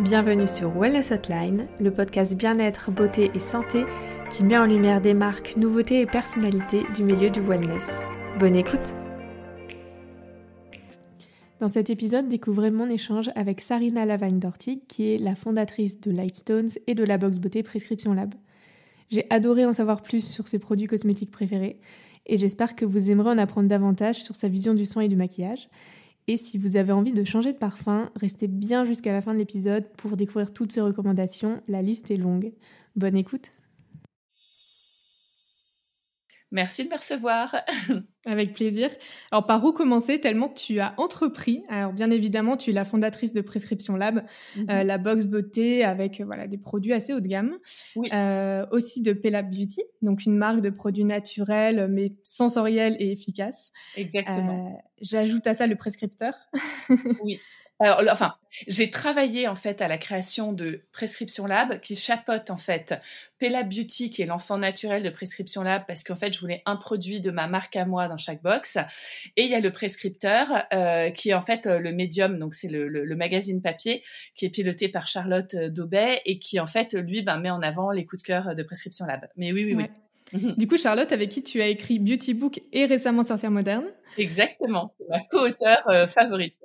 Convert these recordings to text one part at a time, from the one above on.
Bienvenue sur Wellness Hotline, le podcast bien-être, beauté et santé qui met en lumière des marques, nouveautés et personnalités du milieu du wellness. Bonne écoute Dans cet épisode, découvrez mon échange avec Sarina Lavagne-Dortig, qui est la fondatrice de Lightstones et de la box beauté Prescription Lab. J'ai adoré en savoir plus sur ses produits cosmétiques préférés et j'espère que vous aimerez en apprendre davantage sur sa vision du soin et du maquillage. Et si vous avez envie de changer de parfum, restez bien jusqu'à la fin de l'épisode pour découvrir toutes ses recommandations. La liste est longue. Bonne écoute Merci de me recevoir. Avec plaisir. Alors, par où commencer? Tellement tu as entrepris Alors, bien évidemment, tu es la fondatrice de Prescription Lab, mhm. euh, la box beauté avec voilà, des produits assez haut de gamme. Euh, aussi de Pelab Beauty, donc une marque de produits naturels mais sensoriels et efficaces. Exactement. Euh, j'ajoute à ça le prescripteur. oui. Alors, enfin, j'ai travaillé en fait à la création de Prescription Lab, qui chapeaute en fait Pella Beauty, qui est l'enfant naturel de Prescription Lab, parce qu'en fait, je voulais un produit de ma marque à moi dans chaque box. Et il y a le prescripteur, euh, qui est en fait euh, le médium, donc c'est le, le, magazine papier, qui est piloté par Charlotte euh, Daubet et qui en fait, lui, ben, met en avant les coups de cœur de Prescription Lab. Mais oui, oui, oui. Mhm. Du coup, Charlotte, avec qui tu as écrit Beauty Book et récemment Sorcière moderne. Exactement, c'est ma co-auteure euh, favorite.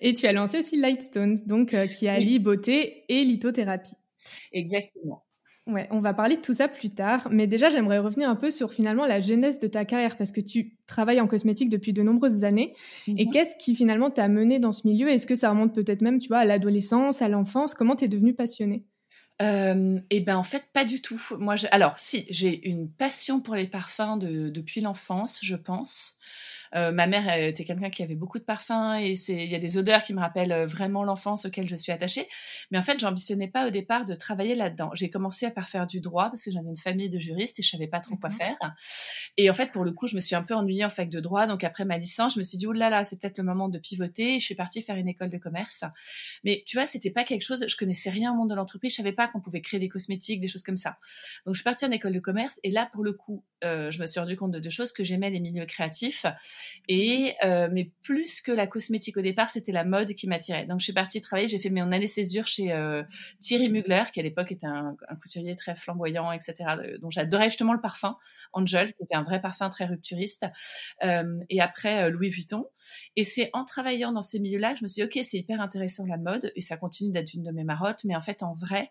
Et tu as lancé aussi Lightstones, donc euh, qui allie beauté et lithothérapie. Exactement. Ouais, on va parler de tout ça plus tard, mais déjà j'aimerais revenir un peu sur finalement la genèse de ta carrière parce que tu travailles en cosmétique depuis de nombreuses années. Et mhm. qu'est-ce qui finalement t'a mené dans ce milieu? Est-ce que ça remonte peut-être même, tu vois, à l'adolescence, à l'enfance? Comment t'es devenue passionnée? Euh, et ben en fait pas du tout. Moi, alors si j'ai une passion pour les parfums depuis l'enfance, je pense. Euh, ma mère était quelqu'un qui avait beaucoup de parfums et il y a des odeurs qui me rappellent euh, vraiment l'enfance auquel je suis attachée. Mais en fait, j'ambitionnais pas au départ de travailler là-dedans. J'ai commencé par faire du droit parce que j'avais une famille de juristes et je savais pas trop quoi faire. Et en fait, pour le coup, je me suis un peu ennuyée en fac de droit. Donc après ma licence, je me suis dit, oh là là, c'est peut-être le moment de pivoter. je suis partie faire une école de commerce. Mais tu vois, c'était pas quelque chose, je connaissais rien au monde de l'entreprise. Je savais pas qu'on pouvait créer des cosmétiques, des choses comme ça. Donc je suis partie en école de commerce et là, pour le coup, euh, je me suis rendu compte de deux choses, que j'aimais les milieux créatifs et euh, mais plus que la cosmétique au départ, c'était la mode qui m'attirait. Donc je suis partie travailler, j'ai fait mon année césure chez euh, Thierry Mugler, qui à l'époque était un, couturier très flamboyant, etc. dont j'adorais justement le parfum, Angel, qui était un vrai parfum très rupturiste. Et après Louis Vuitton. Et c'est en travaillant dans ces milieux-là que je me suis dit, ok, c'est hyper intéressant la mode, et ça continue d'être une de mes marottes. Mais en fait, en vrai,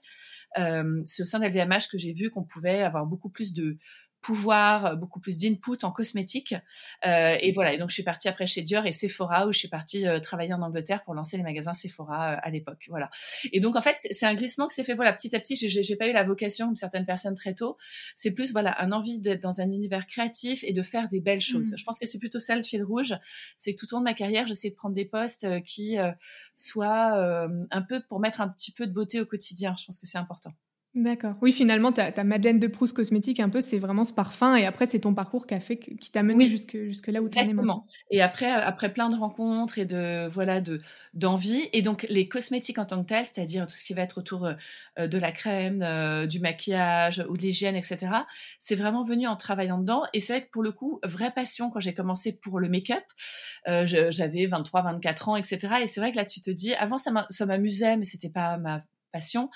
c'est au sein d'LVMH que j'ai vu qu'on pouvait avoir beaucoup plus de pouvoir, euh, beaucoup plus d'input en cosmétique. Euh, et voilà, et donc je suis partie après chez Dior et Sephora où je suis partie euh, travailler en Angleterre pour lancer les magasins Sephora à l'époque. Voilà. Et donc en fait, c'est un glissement qui s'est fait voilà petit à petit. J'ai pas eu la vocation comme certaines personnes très tôt. C'est plus voilà un envie d'être dans un univers créatif et de faire des belles choses. Mmh. Je pense que c'est plutôt ça le fil rouge. C'est que tout au long de ma carrière, j'essaie de prendre des postes qui soient un peu pour mettre un petit peu de beauté au quotidien. Je pense que c'est important. D'accord. Oui, finalement, ta, ta Madeleine de Proust cosmétique, un peu, c'est vraiment ce parfum. Et après, c'est ton parcours qui a fait, qui t'a mené jusque, jusque là où tu es maintenant. Et après, après plein de rencontres et de, voilà, de, d'envie. Et donc, les cosmétiques en tant que tels, c'est-à-dire tout ce qui va être autour euh, de la crème, euh, du maquillage ou de l'hygiène, etc., c'est vraiment venu en travaillant dedans. Et c'est vrai que pour le coup, vraie passion quand j'ai commencé pour le make-up. Euh, j'avais 23, 24 ans, etc. Et c'est vrai que là, tu te dis, avant, ça m'amusait, mais c'était pas ma passion.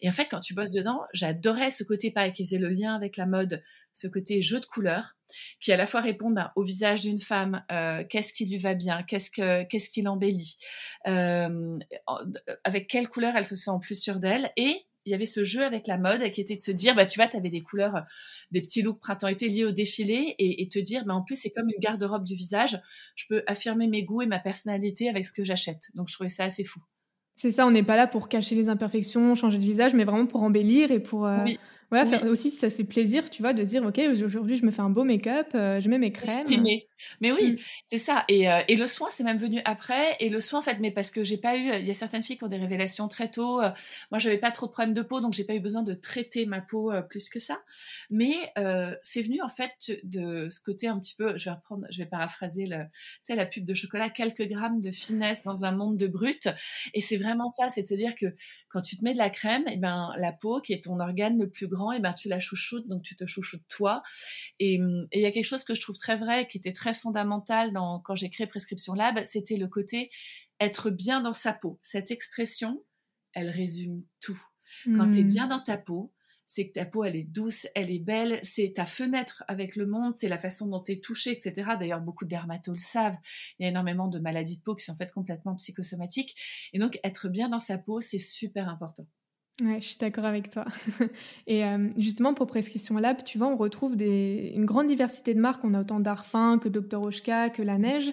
Et en fait, quand tu bosses dedans, j'adorais ce côté pareil qui faisait le lien avec la mode, ce côté jeu de couleurs, qui à la fois répond ben, au visage d'une femme, euh, qu'est-ce qui lui va bien, qu'est-ce que qu'est-ce qui l'embellit, euh, avec quelle couleur elle se sent en plus sûre d'elle, et il y avait ce jeu avec la mode qui était de se dire, bah, tu vois, tu avais des couleurs, des petits looks printemps-été liés au défilé et, te dire, bah, en plus, c'est comme une garde-robe du visage. Je peux affirmer mes goûts et ma personnalité avec ce que j'achète. Donc, je trouvais ça assez fou. C'est ça, on n'est pas là pour cacher les imperfections, changer de visage, mais vraiment pour embellir et pour, euh, voilà, faire aussi, ça fait plaisir, tu vois, de dire, OK, aujourd'hui, je me fais un beau make-up, euh, je mets mes crèmes. Mais oui, mm. c'est ça. Et, euh, et, le soin, c'est même venu après. Et le soin, en fait, mais parce que j'ai pas eu, il y a certaines filles qui ont des révélations très tôt. Euh, moi, j'avais pas trop de problèmes de peau, donc j'ai pas eu besoin de traiter ma peau plus que ça. Mais c'est venu, en fait, de ce côté un petit peu, je vais reprendre, je vais paraphraser le, tu sais, la pub de chocolat, quelques grammes de finesse dans un monde de brut. Et c'est vraiment ça, c'est de se dire que quand tu te mets de la crème, et eh ben, la peau, qui est ton organe le plus grand, et ben tu la chouchoutes, donc tu te chouchoutes toi. Et il y a quelque chose que je trouve très vrai, qui était très fondamental dans, quand j'ai créé Prescription Lab, c'était le côté être bien dans sa peau. Cette expression, elle résume tout. Quand tu es hmm. bien dans ta peau, c'est que ta peau, elle est douce, elle est belle, c'est ta fenêtre avec le monde, c'est la façon dont tu es touché, etc. D'ailleurs, beaucoup de dermatos le savent. Il y a énormément de maladies de peau qui sont en fait complètement psychosomatiques. Et donc, être bien dans sa peau, c'est super important. Ouais, je suis d'accord avec toi. Et euh, justement, pour Prescription Lab, tu vois, on retrouve des, une grande diversité de marques. On a autant d'Arfin que Dr. Oshka, que La Neige.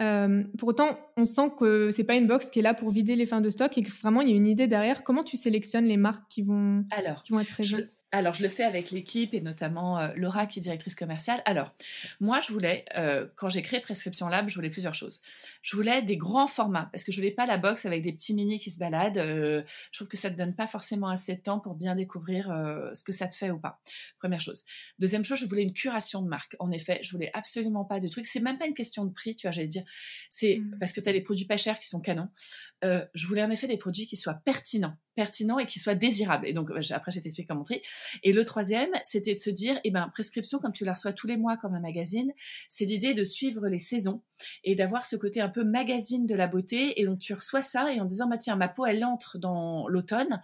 Euh, pour autant, on sent que c'est pas une box qui est là pour vider les fins de stock et que vraiment il y a une idée derrière. Comment tu sélectionnes les marques qui vont, Alors, qui vont être présentes? Alors, je le fais avec l'équipe et notamment euh, Laura qui est directrice commerciale. Alors, moi, je voulais, euh, quand j'ai créé Prescription Lab, je voulais plusieurs choses. Je voulais des grands formats parce que je voulais pas la box avec des petits mini qui se baladent. Euh, je trouve que ça te donne pas forcément assez de temps pour bien découvrir ce que ça te fait ou pas. Première chose. Deuxième chose, je voulais une curation de marque. En effet, je voulais absolument pas de trucs. C'est même pas une question de prix, tu vois, j'allais dire. C'est mmh. parce que tu as des produits pas chers qui sont canons. je voulais en effet des produits qui soient pertinents pertinent et qui soit désirable. Et donc, après, je t'explique comment montrer. Et le troisième, c'était de se dire, eh ben, prescription, comme tu la reçois tous les mois comme un magazine, c'est l'idée de suivre les saisons et d'avoir ce côté un peu magazine de la beauté. Et donc, tu reçois ça et en disant, bah, tiens, ma peau, elle entre dans l'automne,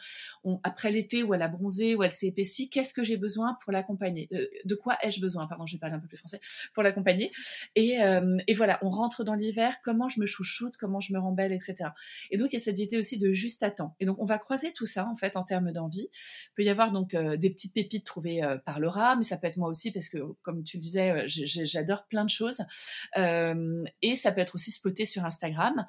après l'été où elle a bronzé, où elle s'est épaissie, qu'est-ce que j'ai besoin pour l'accompagner? Euh, de quoi ai-je besoin? Pardon, je vais parler un peu plus français, pour l'accompagner. Et, euh, et voilà, on rentre dans l'hiver, comment je me chouchoute, comment je me rends belle, etc. Et donc, il y a cette idée aussi de juste à temps. Et donc, on va croiser tout ça en fait en termes d'envie. Il peut y avoir donc euh, des petites pépites trouvées euh, par Laura, mais ça peut être moi aussi parce que comme tu le disais, euh, j'adore plein de choses. et ça peut être aussi spoté sur Instagram.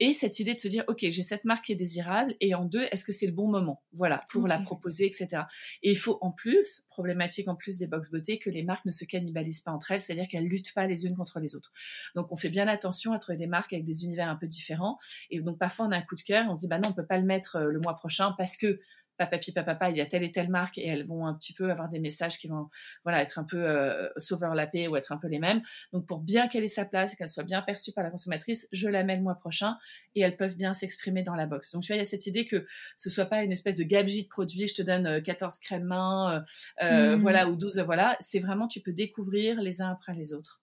Et cette idée de se dire, OK, j'ai cette marque qui est désirable, et en deux, est-ce que c'est le bon moment, voilà, pour la proposer, etc. Et il faut en plus, problématique en plus des box beauté, que les marques ne se cannibalisent pas entre elles, c'est-à-dire qu'elles luttent pas les unes contre les autres. Donc on fait bien attention à trouver des marques avec des univers un peu différents. Et donc parfois on a un coup de cœur, on se dit, bah non, on peut pas le mettre le mois prochain parce que papa, papa, il y a telle et telle marque et elles vont un petit peu avoir des messages qui vont voilà être un peu euh, s'overlapper ou être un peu les mêmes. Donc pour bien qu'elle ait sa place et qu'elle soit bien perçue par la consommatrice, je la mets le mois prochain et elles peuvent bien s'exprimer dans la box. Donc tu vois, il y a cette idée que ce soit pas une espèce de gabegie de produits, je te donne 14 euh, crèmes main, euh, mmh. voilà, ou 12, voilà. C'est vraiment, tu peux découvrir les uns après les autres.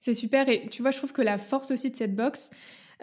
C'est super et tu vois, je trouve que la force aussi de cette box,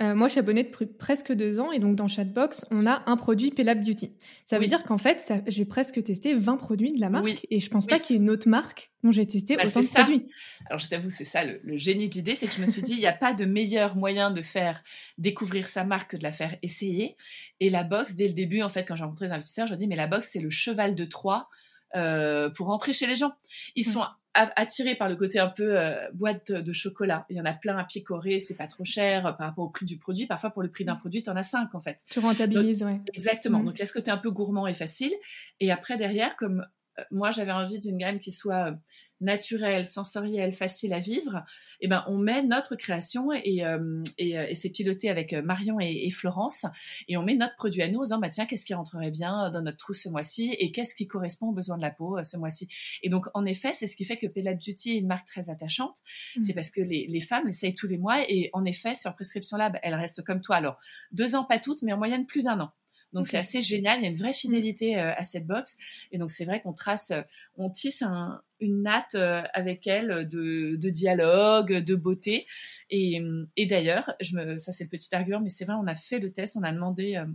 euh, moi, je suis abonnée depuis presque deux ans et donc dans Chatbox, on a un produit Pelab Beauty. Ça veut dire qu'en fait, j'ai presque testé 20 produits de la marque et je pense pas qu'il y ait une autre marque dont j'ai testé bah, autant de produits. Alors, je t'avoue, c'est ça le, génie de l'idée, c'est que je me suis dit, il n'y a pas de meilleur moyen de faire découvrir sa marque que de la faire essayer. Et la box, dès le début, en fait, quand j'ai rencontré les investisseurs, je dis, mais la box, c'est le cheval de Troie. Euh, pour rentrer chez les gens. Ils sont attiré par le côté un peu euh, boîte de chocolat. Il y en a plein à picorer, c'est pas trop cher par rapport au prix du produit. Parfois, pour le prix d'un produit, tu en as cinq en fait. Tu rentabilises, oui. Exactement. Mm. Donc, il y a ce côté un peu gourmand et facile. Et après, derrière, comme euh, moi, j'avais envie d'une gamme qui soit naturel, sensoriel, facile à vivre, eh ben, on met notre création et, euh, euh, et, c'est piloté avec euh, Marion et, Florence et on met notre produit à nous en disant, bah, tiens, qu'est-ce qui rentrerait bien dans notre trousse ce mois-ci et qu'est-ce qui correspond aux besoins de la peau ce mois-ci. Et donc, en effet, c'est ce qui fait que Pella Beauty est une marque très attachante. Mmh. C'est parce que les, les femmes l'essayent tous les mois et en effet, sur Prescription Lab, elles restent comme toi. Alors, deux ans, pas toutes, mais en moyenne plus d'un an. Donc c'est assez génial, il y a une vraie mmh. fidélité à cette box. Et donc c'est vrai qu'on trace, on tisse un, une natte euh, avec elle de, dialogue, de beauté. Et, d'ailleurs, ça c'est le petit argument, mais c'est vrai, on a fait le test, on a demandé euh,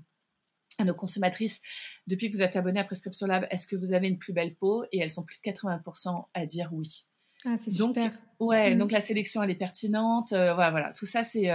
à nos consommatrices, depuis que vous êtes abonnées à Prescription Lab, est-ce que vous avez une plus belle peau? Et elles sont plus de 80% à dire oui. Ah, c'est super. Ouais, mm. donc la sélection, elle est pertinente. Euh, voilà, voilà, tout ça, c'est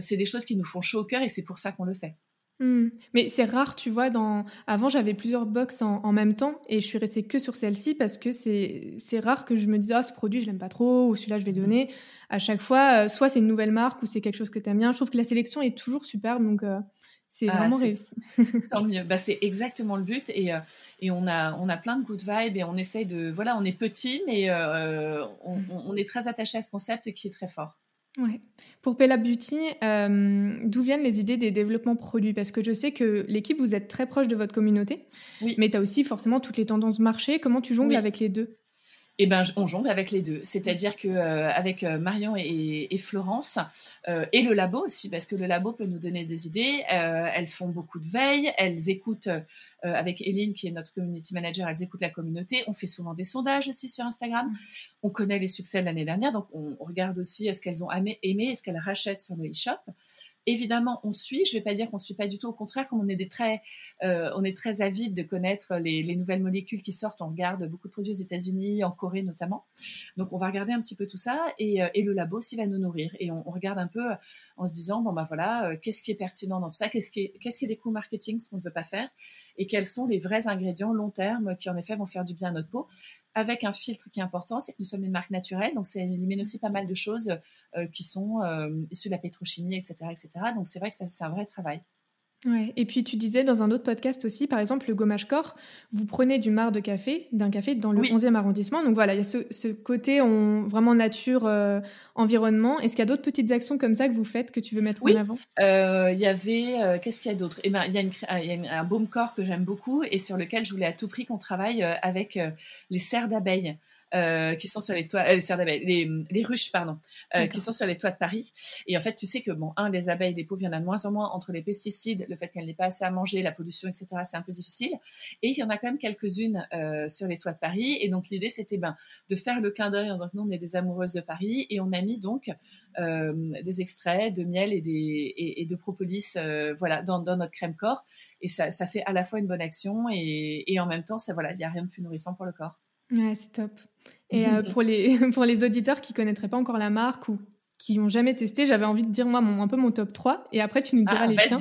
c'est des choses qui nous font chaud au cœur et c'est pour ça qu'on le fait. Mmh. Mais c'est rare, tu vois. Dans... Avant, j'avais plusieurs box en, même temps et je suis restée que sur celle-ci parce que c'est rare que je me dise, ah, ce produit, je l'aime pas trop ou celui-là, je vais le mmh. donner. À chaque fois, euh, soit c'est une nouvelle marque ou c'est quelque chose que tu aimes bien. Je trouve que la sélection est toujours superbe, donc euh, c'est ah, vraiment réussi. Tant mieux. Bah, c'est exactement le but et, euh, et on, a, on a plein de good vibes et on essaye de. Voilà, on est petit, mais on, on est très attaché à ce concept qui est très fort. Ouais. Pour Pella Beauty, euh, d'où viennent les idées des développements produits? Parce que je sais que l'équipe, vous êtes très proche de votre communauté, oui. mais tu as aussi forcément toutes les tendances marché. Comment tu jongles avec les deux? Eh ben, on jongle avec les deux. C'est-à-dire que euh, avec euh, Marion et, Florence et le labo aussi, parce que le labo peut nous donner des idées. elles font beaucoup de veille, elles écoutent euh, avec Eline, qui est notre community manager, elles écoutent la communauté. On fait souvent des sondages aussi sur Instagram. On connaît les succès de l'année dernière, donc on regarde aussi est-ce qu'elles ont aimé, est-ce qu'elles rachètent sur le e-shop. Évidemment, on suit. Je ne vais pas dire qu'on suit pas du tout. Au contraire, comme on est très, euh, on est très avide de connaître les, nouvelles molécules qui sortent. On regarde beaucoup de produits aux États-Unis, en Corée notamment. Donc, on va regarder un petit peu tout ça et, euh, le labo aussi va nous nourrir. Et on, regarde un peu en se disant bon ben voilà, euh, qu'est-ce qui est pertinent dans tout ça, qu'est-ce qui est, qu'est-ce qui est des coûts marketing, ce qu'on ne veut pas faire, et quels sont les vrais ingrédients long terme qui en effet vont faire du bien à notre peau? Avec un filtre qui est important, c'est que nous sommes une marque naturelle, donc ça élimine aussi pas mal de choses euh, qui sont euh, issues de la pétrochimie, etc., etc. Donc c'est vrai que c'est un vrai travail. Ouais. Et puis tu disais dans un autre podcast aussi, par exemple, le gommage corps, vous prenez du marc de café, d'un café dans le 11e arrondissement. Donc voilà, il y a ce, côté on, vraiment nature, euh, environnement. Est-ce qu'il y a d'autres petites actions comme ça que vous faites que tu veux mettre en avant? Euh, Il y avait, euh, qu'est-ce qu'il y a d'autre? Eh ben, il y a, une, il y a un baume corps que j'aime beaucoup et sur lequel je voulais à tout prix qu'on travaille avec les serres d'abeilles. Euh, qui sont sur les toits, euh, les, les, ruches, pardon, euh, qui sont sur les toits de Paris. Et en fait, tu sais que bon, un, les abeilles, les pauvres, il y en a de moins en moins entre les pesticides, le fait qu'elles n'aient pas assez à manger, la pollution, etc. C'est un peu difficile. Et il y en a quand même quelques-unes sur les toits de Paris. Et donc l'idée, c'était ben de faire le clin d'œil en disant que nous, on est des amoureuses de Paris, et on a mis donc des extraits de miel et, des, et, de propolis, voilà, dans, dans notre crème corps. Et ça, ça, fait à la fois une bonne action et, et en même temps, ça, voilà, il n'y a rien de plus nourrissant pour le corps. Ouais, c'est top. Et euh, pour, les, pour les auditeurs qui connaîtraient pas encore la marque ou qui ont jamais testé, j'avais envie de dire moi mon, un peu mon top 3 et après tu nous diras ah, les tiens.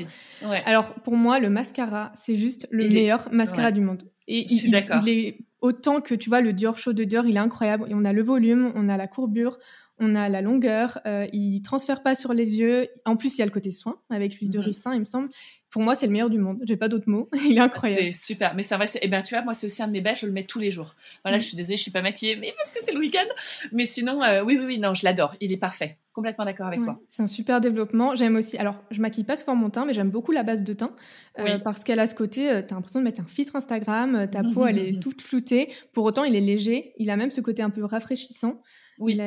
Alors pour moi le mascara, c'est juste le meilleur mascara du monde. Et il, il, est autant que tu vois le Dior Show de Dior, il est incroyable et on a le volume, on a la courbure, on a la longueur, euh, il transfère pas sur les yeux. En plus, il y a le côté soin avec l'huile de mhm. ricin, il me semble. Pour moi, c'est le meilleur du monde. J'ai pas d'autres mots. il est incroyable. C'est super. Mais c'est vrai. Et eh ben, tu vois, moi, c'est aussi un de mes bêches. Je le mets tous les jours. Voilà, mm. je suis désolée, je suis pas maquillée, mais parce que c'est le week-end. Mais sinon, euh, oui, oui, oui, non, je l'adore. Il est parfait. Complètement d'accord avec toi. C'est un super développement. J'aime aussi. Alors, je maquille pas souvent mon teint, mais j'aime beaucoup la base de teint euh, parce qu'elle a ce côté. tu as l'impression de mettre un filtre Instagram. Ta peau, elle est toute floutée. Pour autant, il est léger. Il a même ce côté un peu rafraîchissant. Oui.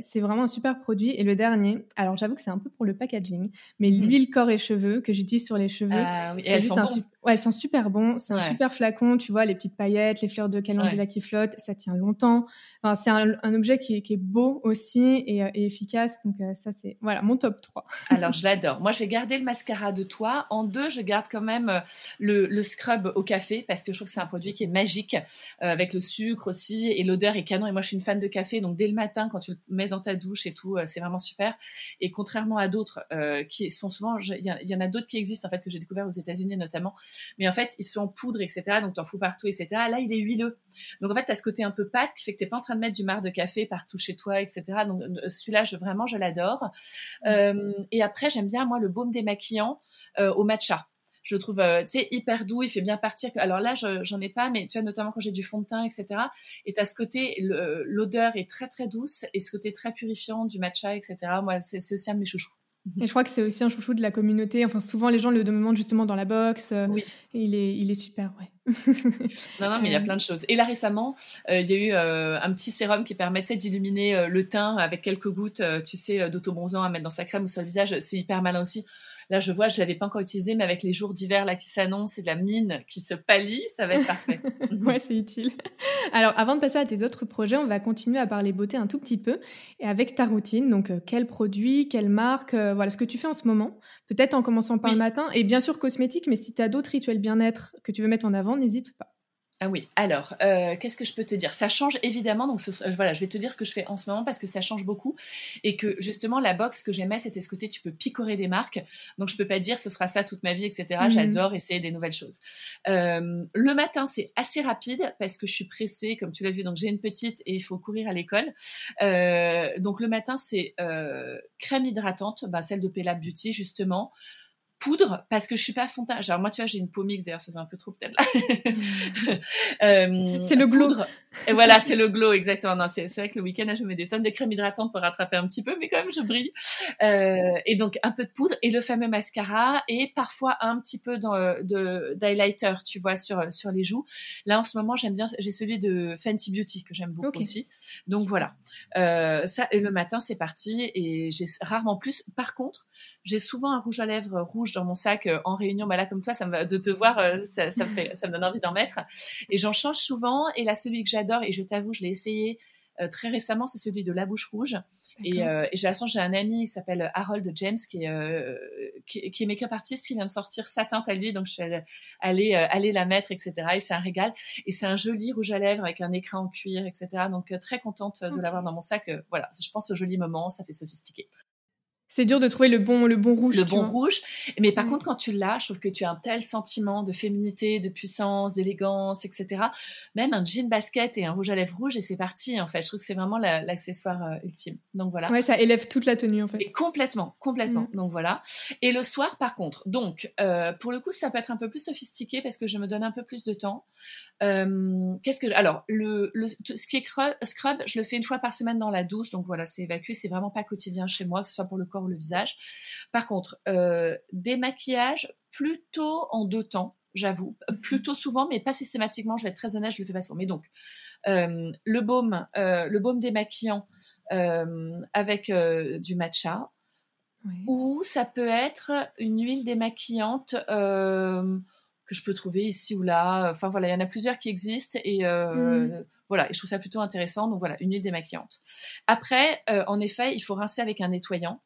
C'est vraiment un super produit. Et le dernier, alors j'avoue que c'est un peu pour le packaging, mais mmh. l'huile corps et cheveux que j'utilise sur les cheveux. Ah, oui. elles, sont ouais, elles sont super bons. C'est un super flacon, tu vois, les petites paillettes, les fleurs de calendula qui flottent, ça tient longtemps. Enfin, c'est un, objet qui est, qui est, beau aussi et, euh, efficace. Donc euh, ça, c'est voilà mon top 3. alors je l'adore. Moi, je vais garder le mascara de toi. En deux, je garde quand même euh, le, le scrub au café parce que je trouve que c'est un produit qui est magique avec le sucre aussi et l'odeur est canon. Et moi, je suis une fan de café, donc dès le matin quand tu le mets dans ta douche et tout, euh, c'est vraiment super. Et contrairement à d'autres euh, qui sont souvent, il y, en a d'autres qui existent en fait que j'ai découvert aux États-Unis notamment, mais en fait ils sont en poudre etc. Donc t'en fous partout etc. Là il est huileux. Donc en fait tu as ce côté un peu pâte qui fait que t'es pas en train de mettre du marc de café partout chez toi etc. Donc euh, celui-là je vraiment je l'adore. Mm. et après j'aime bien moi le baume démaquillant au matcha je trouve, euh, tu sais, hyper doux. Il fait bien partir. Alors là, j'en ai pas, mais tu vois, notamment quand j'ai du fond de teint, etc. Et as ce côté, l'odeur est très très douce et ce côté très purifiant du matcha, etc. Moi, c'est aussi un de mes chouchous. Et je crois que c'est aussi un chouchou de la communauté. Enfin, souvent, les gens le demandent justement dans la box. Euh, oui. Et il est, il est super, ouais. non, non, mais il y a euh. plein de choses. Et là, récemment, il y a eu un petit sérum qui permettait d'illuminer le teint avec quelques gouttes, tu sais, d'autobronzant à mettre dans sa crème ou sur le visage. C'est hyper malin aussi. Là, je vois, je l'avais pas encore utilisé, mais avec les jours d'hiver là qui s'annoncent et de la mine qui se pallie, ça va être parfait. ouais, c'est utile. Alors, avant de passer à tes autres projets, on va continuer à parler beauté un tout petit peu et avec ta routine. Donc, euh, quel produit, quelle marque, euh, voilà ce que tu fais en ce moment. Peut-être en commençant par le matin et bien sûr cosmétique, mais si tu as d'autres rituels bien-être que tu veux mettre en avant, n'hésite pas. Ah oui, alors, euh, qu'est-ce que je peux te dire? Ça change évidemment, donc voilà, je vais te dire ce que je fais en ce moment parce que ça change beaucoup et que justement la box que j'aimais, c'était ce côté tu peux picorer des marques, donc je peux pas dire ce sera ça toute ma vie, etc. Mhm. J'adore essayer des nouvelles choses. Euh, le matin, c'est assez rapide parce que je suis pressée, comme tu l'as vu, donc j'ai une petite et il faut courir à l'école. Euh, donc le matin, c'est crème hydratante, bah, celle de Pella Beauty justement poudre parce que je suis pas teint. Genre moi tu vois j'ai une peau mixte d'ailleurs ça se voit un peu trop peut-être là. euh, c'est le glow. Et voilà c'est le glow exactement. Non c'est vrai que le week-end je mets des tonnes de crème hydratante pour rattraper un petit peu mais quand même je brille. Euh, et donc un peu de poudre et le fameux mascara et parfois un petit peu de d'highlighter tu vois sur sur les joues. Là en ce moment j'aime bien j'ai celui de Fenty Beauty que j'aime beaucoup aussi. Donc voilà euh, ça et le matin c'est parti et j'ai rarement plus. Par contre j'ai souvent un rouge à lèvres rouge dans mon sac euh, en réunion. Bah là, comme toi, ça me, de te voir, euh, ça, ça, me fait, ça me donne envie d'en mettre. Et j'en change souvent. Et là, celui que j'adore, et je t'avoue, je l'ai essayé très récemment, c'est celui de La Bouche Rouge. Et, et j'ai la chance, j'ai un ami qui s'appelle Harold James, qui est, qui, qui, est make-up artiste, qui vient de sortir sa teinte à lui. Donc, je suis allée, aller la mettre, etc. Et c'est un régal. Et c'est un joli rouge à lèvres avec un écran en cuir, etc. Donc, très contente de l'avoir dans mon sac. voilà, je pense au joli moment, ça fait sophistiqué. C'est dur de trouver le bon, le bon rouge. Le bon rouge. Mais par contre, quand tu l'as, je trouve que tu as un tel sentiment de féminité, de puissance, d'élégance, etc. Même un jean basket et un rouge à lèvres rouge et c'est parti, en fait. Je trouve que c'est vraiment l'accessoire euh, ultime. Donc voilà. Ouais, ça élève toute la tenue, en fait. Et complètement, complètement. Mm. Donc voilà. Et le soir, par contre, donc, euh, pour le coup, ça peut être un peu plus sophistiqué parce que je me donne un peu plus de temps. Euh, qu'est-ce que alors le, le, ce qui est scrub, je le fais une fois par semaine dans la douche, donc voilà, c'est évacué, c'est vraiment pas quotidien chez moi, que ce soit pour le corps ou le visage. Par contre, euh, démaquillage plutôt en deux temps, j'avoue, plutôt souvent, mais pas systématiquement. Je vais être très honnête, je le fais pas souvent. Mais donc, euh, le baume, euh, le baume démaquillant euh, avec du matcha, ou ça peut être une huile démaquillante. Euh, que je peux trouver ici ou là. Enfin voilà, il y en a plusieurs qui existent et euh, mm. voilà, et je trouve ça plutôt intéressant. Donc voilà, une huile démaquillante. Après, euh, en effet, il faut rincer avec un nettoyant.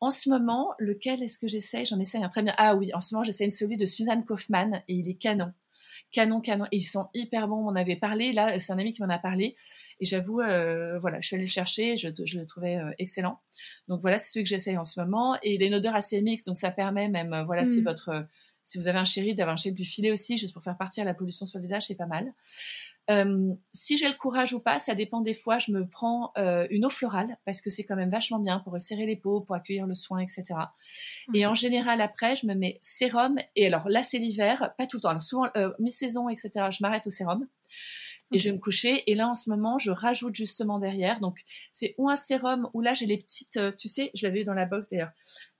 En ce moment, lequel est-ce que j'essaye? J'en essaye un très bien. Ah oui, en ce moment, j'essaye celui de Suzanne Kaufman et il est canon. Canon, canon. Et ils sont hyper bons. On en avait parlé. Là, c'est un ami qui m'en a parlé. Et j'avoue, euh, voilà, je suis allée le chercher. Je, je le trouvais euh, excellent. Donc voilà, c'est celui que j'essaye en ce moment. Et il a une odeur assez mixte. Donc ça permet même, euh, voilà, si mm. votre si vous avez un chéri, d'avoir un chéri du filet aussi, juste pour faire partir la pollution sur le visage, c'est pas mal. Euh, si j'ai le courage ou pas, ça dépend des fois. Je me prends euh, une eau florale parce que c'est quand même vachement bien pour serrer les peaux, pour accueillir le soin, etc. Et en général, après, je me mets sérum. Et alors là, c'est l'hiver, pas tout le temps. Alors souvent, euh, mi-saison, etc., je m'arrête au sérum et je vais me coucher. Et là, en ce moment, je rajoute justement derrière. Donc, c'est ou un sérum, ou là, j'ai les petites, euh, tu sais, je l'avais eu dans la box d'ailleurs,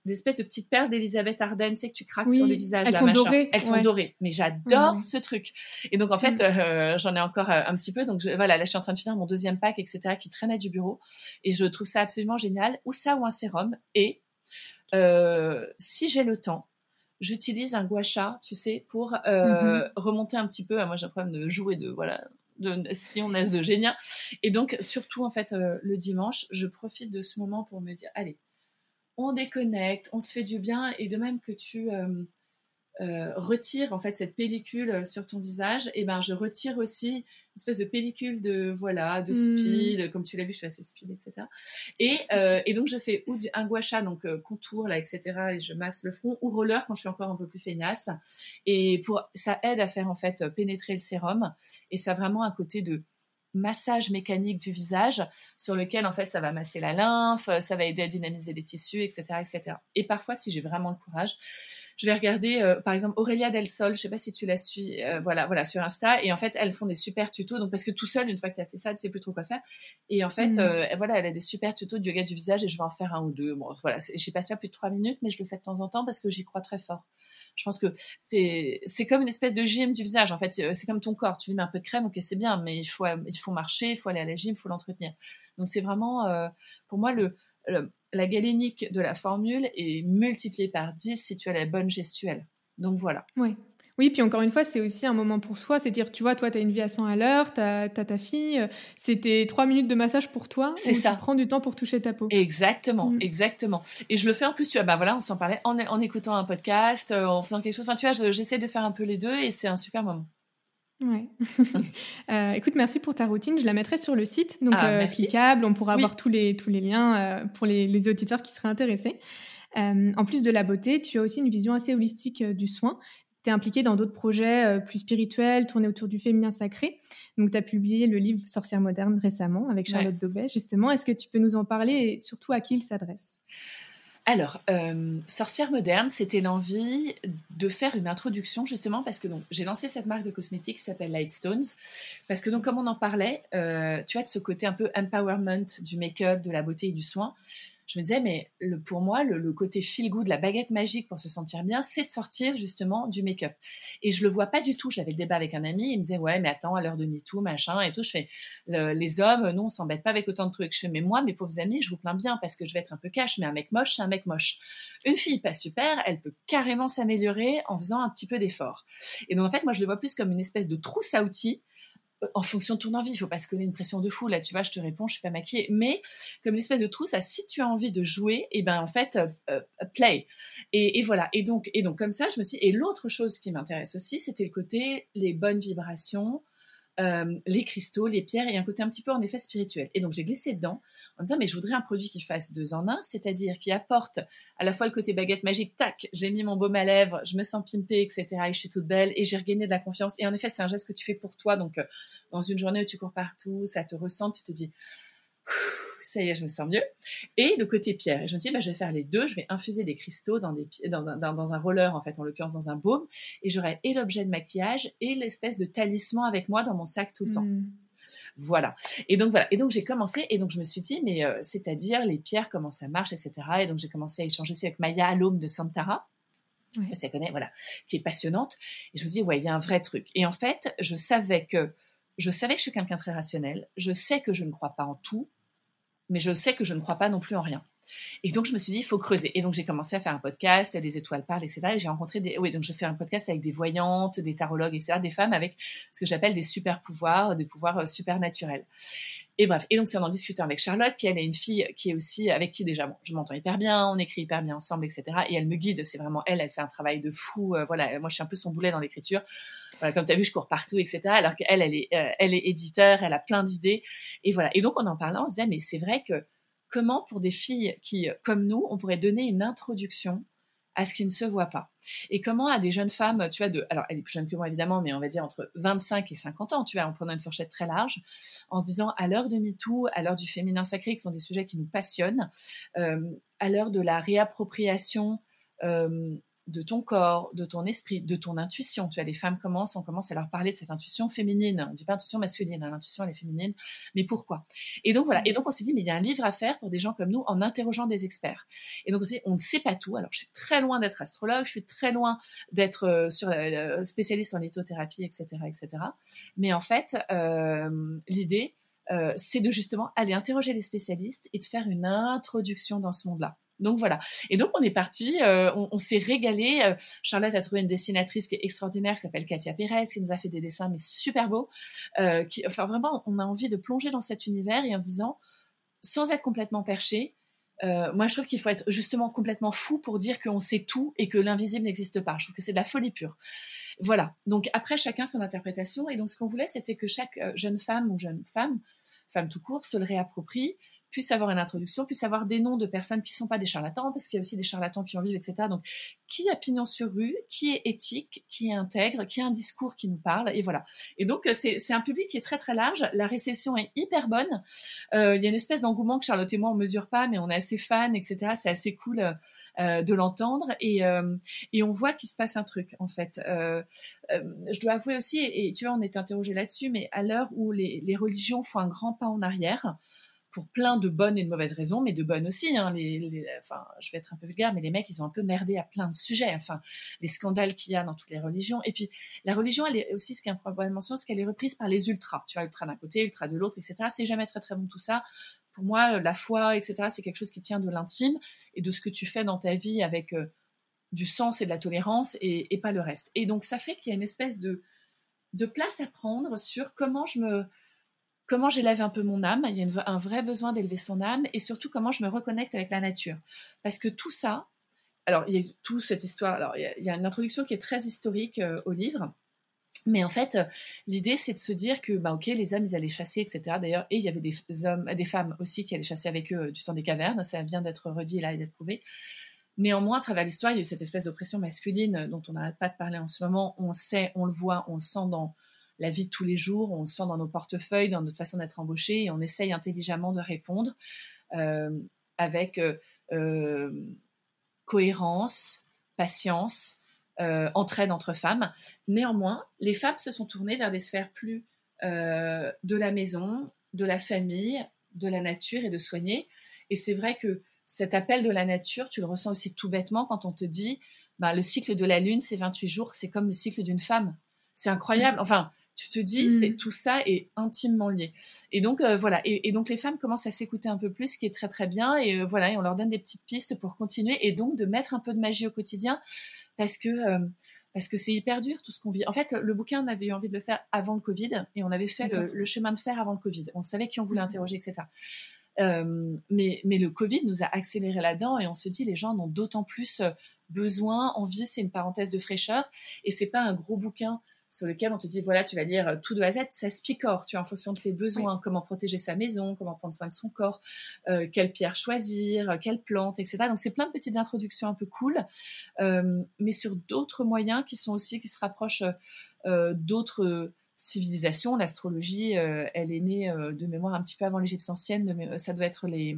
des espèces de petites perles d'Elisabeth Arden, tu sais, que tu craques sur le visage. Elles sont dorées. Elles sont dorées. Mais j'adore ce truc. Et donc, en fait, mm. euh, j'en ai encore euh, un petit peu. Donc, je, voilà, là, je suis en train de finir mon deuxième pack, etc., qui traînait du bureau. Et je trouve ça absolument génial. Ou ça, ou un sérum. Et euh, si j'ai le temps, j'utilise un gua sha, tu sais, pour mm-hmm. remonter un petit peu. Moi, j'ai un problème de jouer de voilà de sillon nasogénien. Et donc, surtout, en fait, le dimanche, je profite de ce moment pour me dire, allez, on déconnecte, on se fait du bien, et de même que tu euh, euh, retires en fait cette pellicule euh, sur ton visage, et ben je retire aussi une espèce de pellicule de voilà de hmm. speed, comme tu l'as vu, je suis assez speed, etc. Et, et donc je fais ou un gua sha, donc contour là, etc. Et je masse le front, ou roller quand je suis encore un peu plus feignasse. Et pour ça aide à faire en fait pénétrer le sérum, et ça a vraiment un côté de massage mécanique du visage sur lequel en fait ça va masser la lymphe, ça va aider à dynamiser les tissus, etc. etc. Et parfois, si j'ai vraiment le courage, je vais regarder euh, par exemple Aurélia Del Sol, je sais pas si tu la suis, euh, voilà, voilà sur Insta et en fait elles font des super tutos donc parce que tout seul une fois que tu as fait ça, tu sais plus trop quoi faire et en fait mmh. euh, voilà, elle a des super tutos de yoga du visage et je vais en faire un ou deux. Bon voilà, j'y passe pas plus de trois minutes mais je le fais de temps en temps parce que j'y crois très fort. Je pense que c'est c'est comme une espèce de gym du visage en fait, c'est comme ton corps, tu lui mets un peu de crème, OK, c'est bien mais il faut il faut marcher, il faut aller à la gym, il faut l'entretenir. Donc c'est vraiment pour moi le la galénique de la formule est multipliée par 10 si tu as la bonne gestuelle. Donc voilà. Oui. Oui, puis encore une fois, c'est aussi un moment pour soi. C'est-à-dire, tu vois, toi, tu as une vie à 100 à l'heure, tu as, ta fille, c'était trois minutes de massage pour toi. C'est ça. Tu prends du temps pour toucher ta peau. Exactement, mm. exactement. Et je le fais en plus, tu vois, bah voilà, on s'en parlait en, en, écoutant un podcast, euh, en faisant quelque chose. Enfin, tu vois, j'essaie de faire un peu les deux et c'est un super moment. Ouais. euh, écoute, merci pour ta routine. Je la mettrai sur le site, donc ah, euh, cliquable. On pourra avoir tous les, tous les liens euh, pour les, les, auditeurs qui seraient intéressés. En plus de la beauté, tu as aussi une vision assez holistique du soin. Tu es impliquée dans d'autres projets plus spirituels, tournés autour du féminin sacré. Donc, tu as publié le livre Sorcière moderne récemment avec Charlotte Daubet, justement. Est-ce que tu peux nous en parler et surtout à qui il s'adresse? Alors, euh, Sorcière moderne, c'était l'envie de faire une introduction justement parce que j'ai lancé cette marque de cosmétiques qui s'appelle Lightstones parce que donc comme on en parlait, euh, tu vois de ce côté un peu empowerment du make-up, de la beauté et du soin je me disais, mais le, pour moi, le, côté feel good, la baguette magique pour se sentir bien, c'est de sortir justement du make-up. Et je le vois pas du tout. J'avais le débat avec un ami, il me disait, ouais, mais attends, à l'heure de MeToo, machin, et tout. Je fais, les hommes, nous, on s'embête pas avec autant de trucs. Je fais, mais moi, mes pauvres amis, je vous plains bien parce que je vais être un peu cash, mais un mec moche, c'est un mec moche. Une fille pas super, elle peut carrément s'améliorer en faisant un petit peu d'effort. Et donc, en fait, moi, je le vois plus comme une espèce de trousse à outils en fonction de ton envie. Il faut pas se connaître une pression de fou. Là, tu vois, je te réponds, je suis pas maquillée. Mais comme une espèce de trousse, si tu as envie de jouer, et eh ben en fait, euh, euh, play. Et, voilà. Et donc, et donc comme ça, je me suis. Et l'autre chose qui m'intéresse aussi, c'était le côté les bonnes vibrations, euh, les cristaux, les pierres et un côté un petit peu en effet spirituel. Et donc j'ai glissé dedans en disant mais je voudrais un produit qui fasse deux en un, c'est-à-dire qui apporte à la fois le côté baguette magique, tac, j'ai mis mon baume à lèvres, je me sens pimpée, etc. Et je suis toute belle et j'ai regagné de la confiance. Et en effet c'est un geste que tu fais pour toi. Donc euh, dans une journée où tu cours partout, ça te ressent, tu te dis ça y est, je me sens mieux. Et le côté pierre. Et je me suis dit, bah, je vais faire les deux. Je vais infuser des cristaux dans, des, dans, dans, dans un roller, en fait, en l'occurrence dans un baume. Et j'aurai et l'objet de maquillage et l'espèce de talisman avec moi dans mon sac tout le temps. Hmm. Voilà. Et donc voilà. Et donc j'ai commencé. Et donc je me suis dit, mais euh, c'est-à-dire les pierres, comment ça marche, etc. Et donc j'ai commencé à échanger aussi avec Maya Alom de Santara. Ouais. Ça connaît, voilà, qui est passionnante. Et je me suis dit, ouais, il y a un vrai truc. Et en fait, je savais que je savais que je suis quelqu'un de très rationnel. Je sais que je ne crois pas en tout mais je sais que je ne crois pas non plus en rien. Et donc, je me suis dit, il faut creuser. Et donc, j'ai commencé à faire un podcast, des étoiles parlent, etc. Et j'ai rencontré des, oui, donc je fais un podcast avec des voyantes, des tarologues, etc., des femmes avec ce que j'appelle des super pouvoirs, des pouvoirs euh, super naturels. Et bref, et donc c'est en en discutant avec Charlotte, qui elle est une fille qui est aussi avec qui déjà bon, je m'entends hyper bien, on écrit hyper bien ensemble, etc. Et elle me guide, c'est vraiment elle, elle fait un travail de fou. Euh, voilà, moi je suis un peu son boulet dans l'écriture. Voilà, comme tu as vu, je cours partout, etc. Alors qu'elle, elle est, euh, elle est éditeur, elle a plein d'idées. Et voilà. Et donc on en parlant, on se disait mais c'est vrai que comment pour des filles qui, comme nous, on pourrait donner une introduction à ce qui ne se voit pas. Et comment à des jeunes femmes, tu vois, de, alors elle est plus jeune que moi évidemment, mais on va dire entre 25 et 50 ans, tu vois, en prenant une fourchette très large, en se disant à l'heure de MeToo, à l'heure du féminin sacré, qui sont des sujets qui nous passionnent, euh, à l'heure de la réappropriation euh, de ton corps, de ton esprit, de ton intuition. Tu vois, les femmes commencent, on commence à leur parler de cette intuition féminine. On dit pas intuition masculine, hein, l'intuition elle est féminine. Mais pourquoi? Et donc voilà. Et donc on s'est dit, mais il y a un livre à faire pour des gens comme nous en interrogeant des experts. Et donc on, on ne sait pas tout. Alors je suis très loin d'être astrologue, je suis très loin d'être euh, euh, spécialiste en lithothérapie, etc., etc. Mais en fait, euh, l'idée, euh, c'est de justement aller interroger les spécialistes et de faire une introduction dans ce monde-là. Donc voilà. Et donc on est parti, euh, on, s'est régalé. Euh, Charlotte a trouvé une dessinatrice qui est extraordinaire, qui s'appelle Katia Pérez, qui nous a fait des dessins mais super beaux. Euh, qui, enfin vraiment, on a envie de plonger dans cet univers et en se disant, sans être complètement perché. moi, je trouve qu'il faut être justement complètement fou pour dire qu'on sait tout et que l'invisible n'existe pas. Je trouve que c'est de la folie pure. Voilà. Donc après, chacun son interprétation. Et donc, ce qu'on voulait, c'était que chaque jeune femme ou jeune femme, femme tout court, se le réapproprie puisse avoir une introduction, puisse avoir des noms de personnes qui ne sont pas des charlatans, parce qu'il y a aussi des charlatans qui en vivent, etc. Donc, qui a pignon sur rue, qui est éthique, qui est intègre, qui a un discours qui nous parle, et voilà. Et donc, euh, c'est un public qui est très très large. La réception est hyper bonne. Euh, il y a une espèce d'engouement que Charlotte et moi on mesure pas, mais on est assez fans, etc. C'est assez cool euh, de l'entendre, et, et on voit qu'il se passe un truc en fait. je dois avouer aussi, et, tu vois, on est interrogé là-dessus, mais à l'heure où les, les religions font un grand pas en arrière pour plein de bonnes et de mauvaises raisons, mais de bonnes aussi. Hein. Enfin, je vais être un peu vulgaire, mais les mecs, ils ont un peu merdé à plein de sujets. Enfin, les scandales qu'il y a dans toutes les religions. Et puis, la religion, elle est aussi, ce qui est probablement c'est qu'elle est reprise par les ultras. Tu vois, ultra d'un côté, ultra de l'autre, etc. C'est jamais très très bon tout ça. Pour moi, euh, la foi, etc., c'est quelque chose qui tient de l'intime et de ce que tu fais dans ta vie avec euh, du sens et de la tolérance et, pas le reste. Et donc, ça fait qu'il y a une espèce de place à prendre sur comment je me comment j'élève un peu mon âme, il y a un vrai besoin d'élever son âme, et surtout comment je me reconnecte avec la nature. Parce que tout ça, alors il y a toute cette histoire, alors il y a, une introduction qui est très historique euh, au livre, mais en fait, l'idée, c'est de se dire que, bah, ok, les hommes, ils allaient chasser, etc. D'ailleurs, et il y avait des hommes, des femmes aussi qui allaient chasser avec eux du temps des cavernes. Ça vient d'être redit là et d'être prouvé. Néanmoins, à travers l'histoire, il y a eu cette espèce d'oppression masculine dont on n'arrête pas de parler en ce moment. On le sait, on le voit, on le sent dans la vie de tous les jours, on le sent dans nos portefeuilles, dans notre façon d'être embauché, et on essaye intelligemment de répondre euh, avec euh, euh, cohérence, patience, entraide entre femmes. Néanmoins, les femmes se sont tournées vers des sphères plus de la maison, de la famille, de la nature et de soigner. Et c'est vrai que cet appel de la nature, tu le ressens aussi tout bêtement quand on te dit bah, le cycle de la lune, c'est 28 jours, c'est comme le cycle d'une femme. C'est incroyable. Enfin, tu te dis, c'est mm. tout ça est intimement lié. Et donc euh, voilà. Et, donc les femmes commencent à s'écouter un peu plus, ce qui est très très bien. Et euh, voilà, et on leur donne des petites pistes pour continuer et donc de mettre un peu de magie au quotidien, parce que euh, parce que c'est hyper dur tout ce qu'on vit. En fait, le bouquin, on avait eu envie de le faire avant le Covid et on avait fait le, chemin de fer avant le Covid. On savait qui on voulait mmh. interroger, etc. Mais, mais le Covid nous a accéléré là-dedans et on se dit les gens en ont d'autant plus besoin, envie, c'est une parenthèse de fraîcheur et c'est pas un gros bouquin sur lequel on te dit voilà tu vas lire euh, tout de A à Z ça se picore tu vois en fonction de tes besoins comment protéger sa maison comment prendre soin de son corps euh, quelle pierre choisir euh, quelle plante etc donc c'est plein de petites introductions un peu cool mais sur d'autres moyens qui sont aussi qui se rapprochent d'autres civilisations l'astrologie elle est née de mémoire un petit peu avant l'Égypte ancienne ça doit être les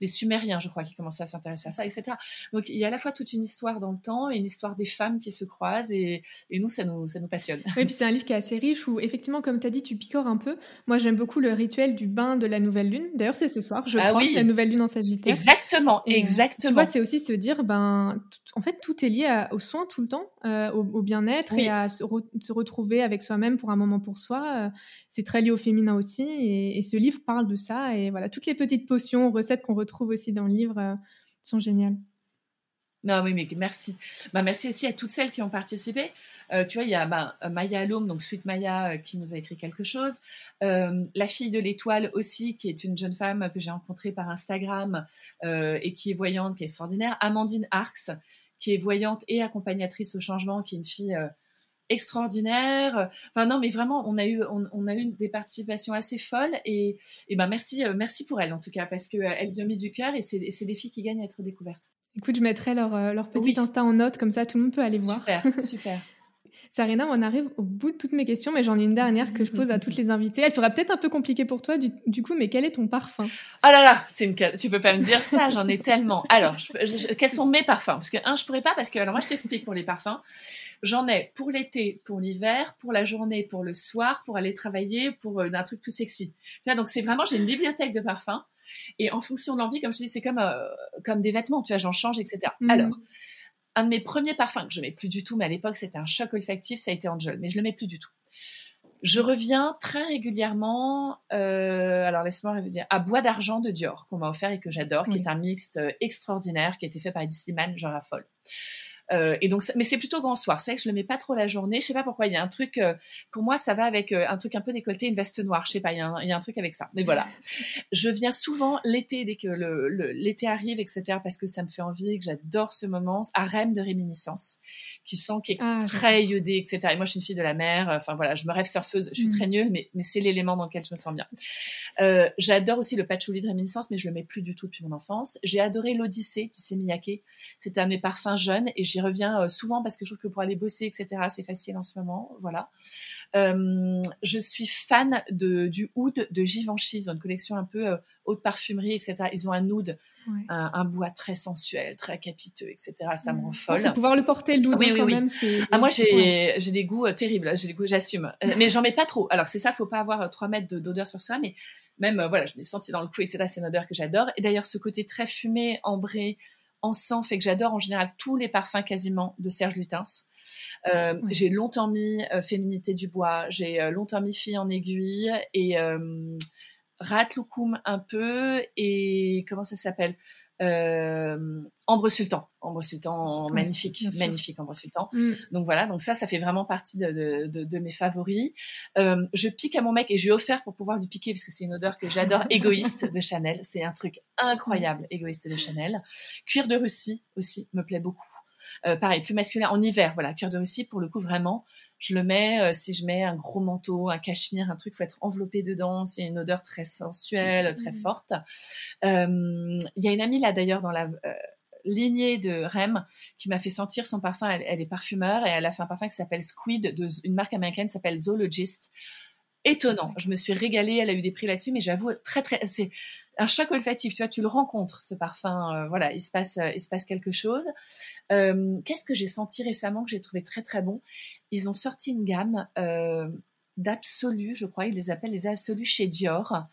les Sumériens, je crois, qui commençaient à s'intéresser à ça, etc. Donc il y a à la fois toute une histoire dans le temps et une histoire des femmes qui se croisent et, et nous, ça nous, ça nous passionne. Oui, puis c'est un livre qui est assez riche où effectivement, comme tu as dit, tu picores un peu. Moi, j'aime beaucoup le rituel du bain de la nouvelle lune. D'ailleurs, c'est ce soir, je ah crois, la nouvelle lune en Sagittaire. Exactement, exactement. Tu vois, c'est aussi se dire, ben, en fait, tout est lié au soin tout le temps, euh, au, bien-être et à se, retrouver avec soi-même pour un moment pour soi. Euh, c'est très lié au féminin aussi et, ce livre parle de ça et voilà, toutes les petites potions, recettes qu'on retrouve trouve aussi dans le livre euh, sont géniales. Non, oui, mais merci. Bah, merci aussi à toutes celles qui ont participé. Euh, tu vois, il y a bah, Maya Alom, donc Sweet Maya, qui nous a écrit quelque chose. la fille de l'étoile aussi, qui est une jeune femme que j'ai rencontrée par Instagram et qui est voyante, qui est extraordinaire. Amandine Arx, qui est voyante et accompagnatrice au changement, qui est une fille extraordinaire. Enfin non, mais vraiment, on a eu on, a eu des participations assez folles et, et ben merci euh, merci pour elles en tout cas parce que euh, elles ont mis du cœur et c'est des filles qui gagnent à être découvertes. Écoute, je mettrai leur, euh, leur petit Insta en note, comme ça tout le monde peut aller voir. Super, super. Sarina, on arrive au bout de toutes mes questions, mais j'en ai une dernière que je pose à toutes les invitées. Elle sera peut-être un peu compliquée pour toi, du, coup, mais quel est ton parfum? Oh là là, c'est une, tu peux pas me dire ça, j'en ai tellement. Alors, quels sont mes parfums? Parce que un, je pourrais pas, parce que alors moi, je t'explique pour les parfums. J'en ai pour l'été, pour l'hiver, pour la journée, pour le soir, pour aller travailler, pour euh, un truc plus sexy. Tu vois, donc c'est vraiment, j'ai une bibliothèque de parfums. Et en fonction de l'envie, comme je dis, c'est comme, euh, comme des vêtements, tu vois, j'en change, etc. Mhm. Alors, un de mes premiers parfums que je mets plus du tout, mais à l'époque c'était un choc olfactif, ça a été Angel, mais je le mets plus du tout. Je reviens très régulièrement, euh, alors laisse-moi dire, à Bois d'argent de Dior qu'on m'a offert et que j'adore, qui est un mixte extraordinaire qui a été fait par Eddie Slimane, j'en raffole. Euh, et donc, mais c'est plutôt grand soir. C'est vrai que je le mets pas trop la journée. Je sais pas pourquoi. Il y a un truc, euh, pour moi, ça va avec euh, un truc un peu décolleté, une veste noire. Je sais pas. Il y, a un, il y a un truc avec ça. Mais voilà. je viens souvent l'été dès que le, l'été arrive, etc. Parce que ça me fait envie et que j'adore ce moment. Arème de réminiscence qui sent qui est ah, très iodé, etc. Et moi, je suis une fille de la mer. Enfin voilà, je me rêve surfeuse. Je suis très mm. nulle, mais, mais c'est l'élément dans lequel je me sens bien. Euh, j'adore aussi le patchouli de réminiscence, mais je le mets plus du tout depuis mon enfance. J'ai adoré l'Odyssée d'Issey Miyake. C'était un de mes parfums jeunes et j'y reviens euh, souvent parce que je trouve que pour aller bosser, etc., c'est facile en ce moment. Voilà. Euh, je suis fan de, du oud de Givenchy. Ils ont une collection un peu euh, haute parfumerie, etc. Ils ont un oud, un, bois très sensuel, très capiteux, etc. Ça me rend folle. faut pouvoir le porter le oud oui, quand même. Ah, moi, j'ai j'ai des goûts terribles. J'ai des goûts, j'assume. mais j'en mets pas trop. Alors c'est ça, faut pas avoir 3 mètres d'odeur sur soi, mais même voilà, je m'ai senti dans le cou, etc. C'est une odeur que j'adore. Et d'ailleurs, ce côté très fumé, ambré, encens fait que j'adore en général tous les parfums quasiment de Serge Lutens. Euh, j'ai longtemps mis euh, Féminité du bois, j'ai euh, longtemps mis Fille en aiguille et euh, Rat un peu et comment ça s'appelle? Euh, Ambre Sultan, Ambre Sultan, magnifique, magnifique Ambre Sultan. Mm. Donc voilà, donc ça, ça fait vraiment partie de, de, de, mes favoris. Euh, je pique à mon mec et je lui ai offert pour pouvoir lui piquer parce que c'est une odeur que j'adore, égoïste de Chanel. C'est un truc incroyable, égoïste de Chanel. Cuir de Russie aussi me plaît beaucoup. Euh, pareil, plus masculin en hiver, voilà, cuir de Russie pour le coup vraiment je le mets euh, si je mets un gros manteau, un cachemire, un truc, faut être enveloppé dedans. C'est une odeur très sensuelle, très mmh. forte. Euh, il y a une amie là d'ailleurs dans la euh, lignée de Rem qui m'a fait sentir son parfum. Elle, est parfumeur et elle a fait un parfum qui s'appelle Squid, de, une marque américaine qui s'appelle Zoologist. Étonnant. Je me suis régalée. Elle a eu des prix là-dessus, mais j'avoue très très. C'est un choc olfactif. Tu vois, tu le rencontres ce parfum. voilà, il se passe, il se passe quelque chose. Qu'est-ce que j'ai senti récemment que j'ai trouvé très très bon? Ils ont sorti une gamme euh, d'absolus, je crois, ils les appellent les absolus chez Dior.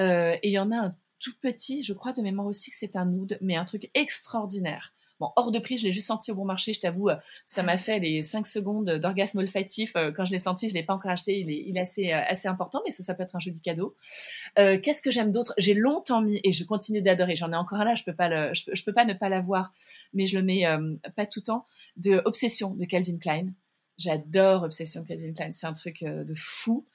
Euh, et il y en a un tout petit, je crois de mémoire aussi que c'est un oud, mais un truc extraordinaire. Bon, hors de prix, je l'ai juste senti au bon marché, je t'avoue, ça m'a fait les 5 secondes d'orgasme olfactif. Euh, quand je l'ai senti, je l'ai pas encore acheté, il est, assez, euh, important, mais ça, peut être un joli cadeau. Euh, Qu'est-ce que j'aime d'autre? J'ai longtemps mis, et je continue d'adorer, j'en ai encore un là, je peux pas peux, pas ne pas l'avoir, mais je le mets euh, pas tout le temps, de Obsession de Calvin Klein. J'adore Obsession Calvin Klein, c'est un truc de fou.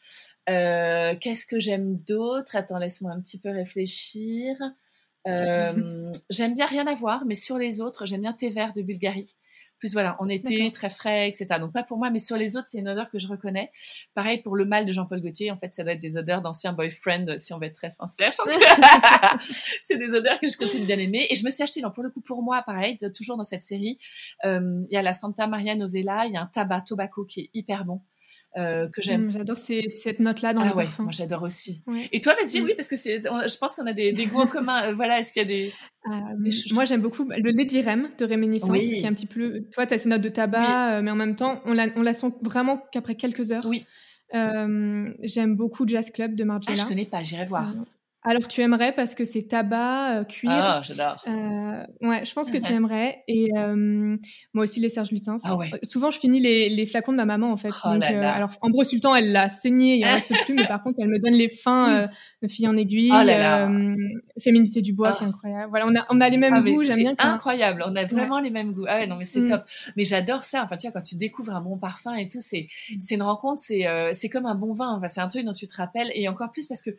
Qu'est-ce que j'aime d'autre? Attends, laisse-moi un petit peu réfléchir. j'aime bien rien à voir, mais sur les autres, j'aime bien thé vert de Bulgarie plus voilà, on était très frais, etc. Donc pas pour moi, mais sur les autres, c'est une odeur que je reconnais. Pareil pour le mal de Jean-Paul Gaultier, en fait, ça doit être des odeurs d'anciens boyfriend, si on veut être très sincère. c'est des odeurs que je continue bien aimer. Et je me suis acheté, donc pour le coup, pour moi, pareil, toujours dans cette série, euh, il y a la Santa Maria Novella, il y a un tabac tobacco qui est hyper bon. Euh, que j'aime. Mmh, j'adore cette note-là dans ah les ouais, Moi, j'adore aussi. Et toi, vas-y, mmh. oui, parce que c'est, je pense qu'on a des, des goûts en commun. Euh, voilà, est-ce qu'il y a des, euh, Moi, j'aime beaucoup le Rem de Réminiscence, qui est un petit peu. Toi, tu as ces notes de tabac, mais en même temps, on la, on la sent vraiment qu'après quelques heures. Oui. j'aime beaucoup Jazz Club de Margiela. Ah, je connais pas, j'irai voir. Alors tu aimerais parce que c'est tabac, euh, cuir. Ah, j'adore. Euh, ouais, je pense que tu aimerais. Et euh, moi aussi les Serge Lutens. Ah ouais. Souvent je finis les, les, flacons de ma maman en fait. Oh Donc, alors Ambre Sultan elle l'a saigné, il en reste plus, mais par contre elle me donne les fins de fille en aiguille. Oh là là. Féminité du bois qui est ah. incroyable. Voilà, on a on a les mêmes ah, goûts. J'aime bien. Incroyable, on a vraiment les mêmes goûts. Ah ouais non mais c'est mm. top. Mais j'adore ça. Enfin tu vois quand tu découvres un bon parfum et tout, c'est mm. c'est une rencontre, c'est c'est comme un bon vin. Enfin c'est un truc dont tu te rappelles et encore plus parce que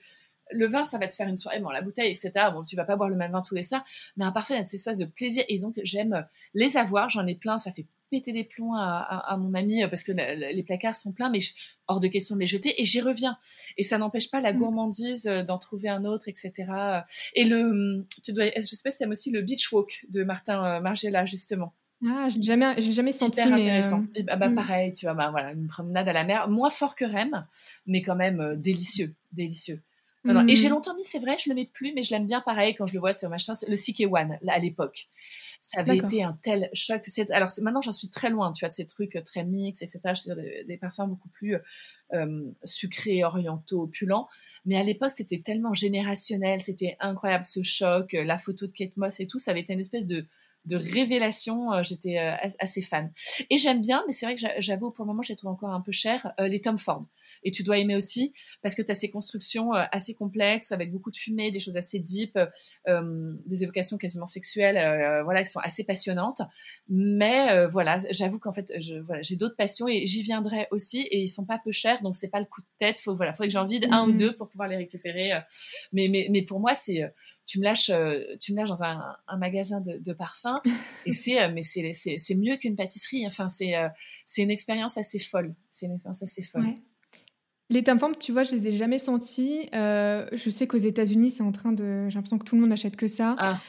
le vin, ça va te faire une soirée, bon, la bouteille, etc. Bon, tu vas pas boire le même vin tous les soirs, mais un parfum, c'est espèce de plaisir. Et donc, j'aime les avoir. J'en ai plein. Ça fait péter des plombs à, mon ami parce que les placards sont pleins, mais hors de question de les jeter. Et j'y reviens. Et ça n'empêche pas la mm. gourmandise euh, d'en trouver un autre, etc. Et le, tu dois, je sais pas si t'aimes aussi le beach walk de Martin euh, Margiela, justement. Ah, je l'ai jamais, j'ai jamais senti. Hyper mais intéressant. Euh, bah, bah mm. pareil, tu vois, bah, voilà, une promenade à la mer, moins fort que Rem, mais quand même délicieux, délicieux. Non, Et j'ai mm. longtemps mis, c'est vrai, je le mets plus, mais je l'aime bien pareil quand je le vois sur machin, le CK One, à l'époque. Ça avait été un tel choc. Alors maintenant, j'en suis très loin, tu vois, de ces trucs très mix, etc. Je suis des, des parfums beaucoup plus euh, sucrés, orientaux, opulents. Mais à l'époque, c'était tellement générationnel, c'était incroyable ce choc, la photo de Kate Moss et tout. Ça avait été une espèce de de révélation. Euh, j'étais euh, assez fan. Et j'aime bien, mais c'est vrai que j'avoue, pour le moment, je les trouve encore un peu cher, euh, les Tom Ford. Et tu dois aimer aussi, parce que tu as ces constructions assez complexes, avec beaucoup de fumée, des choses assez deep, des évocations quasiment sexuelles, voilà, qui sont assez passionnantes. Mais voilà, j'avoue qu'en fait, je, voilà, j'ai d'autres passions et j'y viendrai aussi, et ils sont pas peu chers, donc c'est pas le coup de tête. Faut, voilà, faudrait que j'en vide un ou mmh deux pour pouvoir les récupérer. Mais, mais, mais pour moi, c'est tu me lâches, euh, tu me lâches dans un, magasin de, de parfums et c'est, euh, mais c'est, c'est, mieux qu'une pâtisserie. Enfin, c'est, euh, c'est une expérience assez folle. C'est une expérience assez folle. Les Tom tu vois, je les ai jamais sentis. je sais qu'aux États-Unis, c'est en train de. J'ai l'impression que tout le monde n'achète que ça. Ah.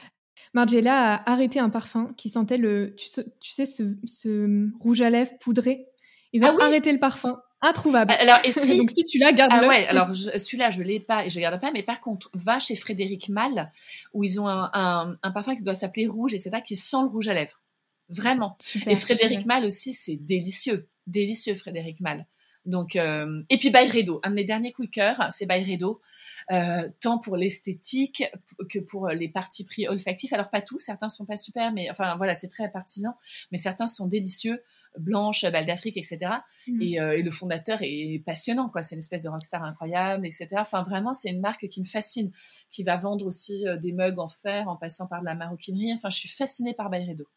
Margiela a arrêté un parfum qui sentait le, tu, sais, ce, ce, rouge à lèvres poudré. Ils ont ah arrêté le parfum introuvable. Alors, et si, donc si tu l'as, garde-le. Ah ouais, alors celui-là, je l'ai pas et je garde pas, mais par contre, va chez Frédéric Mal, où ils ont un, un, parfum qui doit s'appeler rouge, etc., qui sent le rouge à lèvres. Vraiment. et Frédéric Mal aussi, c'est délicieux. Délicieux, Frédéric Mal. Donc, euh, et puis Bayredo, un de mes derniers coups de cœur, c'est Bayredo, euh, tant pour l'esthétique que pour les parties pris olfactifs. Alors pas tous, certains sont pas super, mais enfin voilà, c'est très partisan, mais certains sont délicieux. Blanche, Balle d'Afrique, etc. Mm. Euh, et, le fondateur est passionnant, quoi. C'est une espèce de rockstar incroyable, etc. Enfin, vraiment, c'est une marque qui me fascine, qui va vendre aussi euh, des mugs en fer en passant par de la maroquinerie. Enfin, je suis fascinée par Bayredo.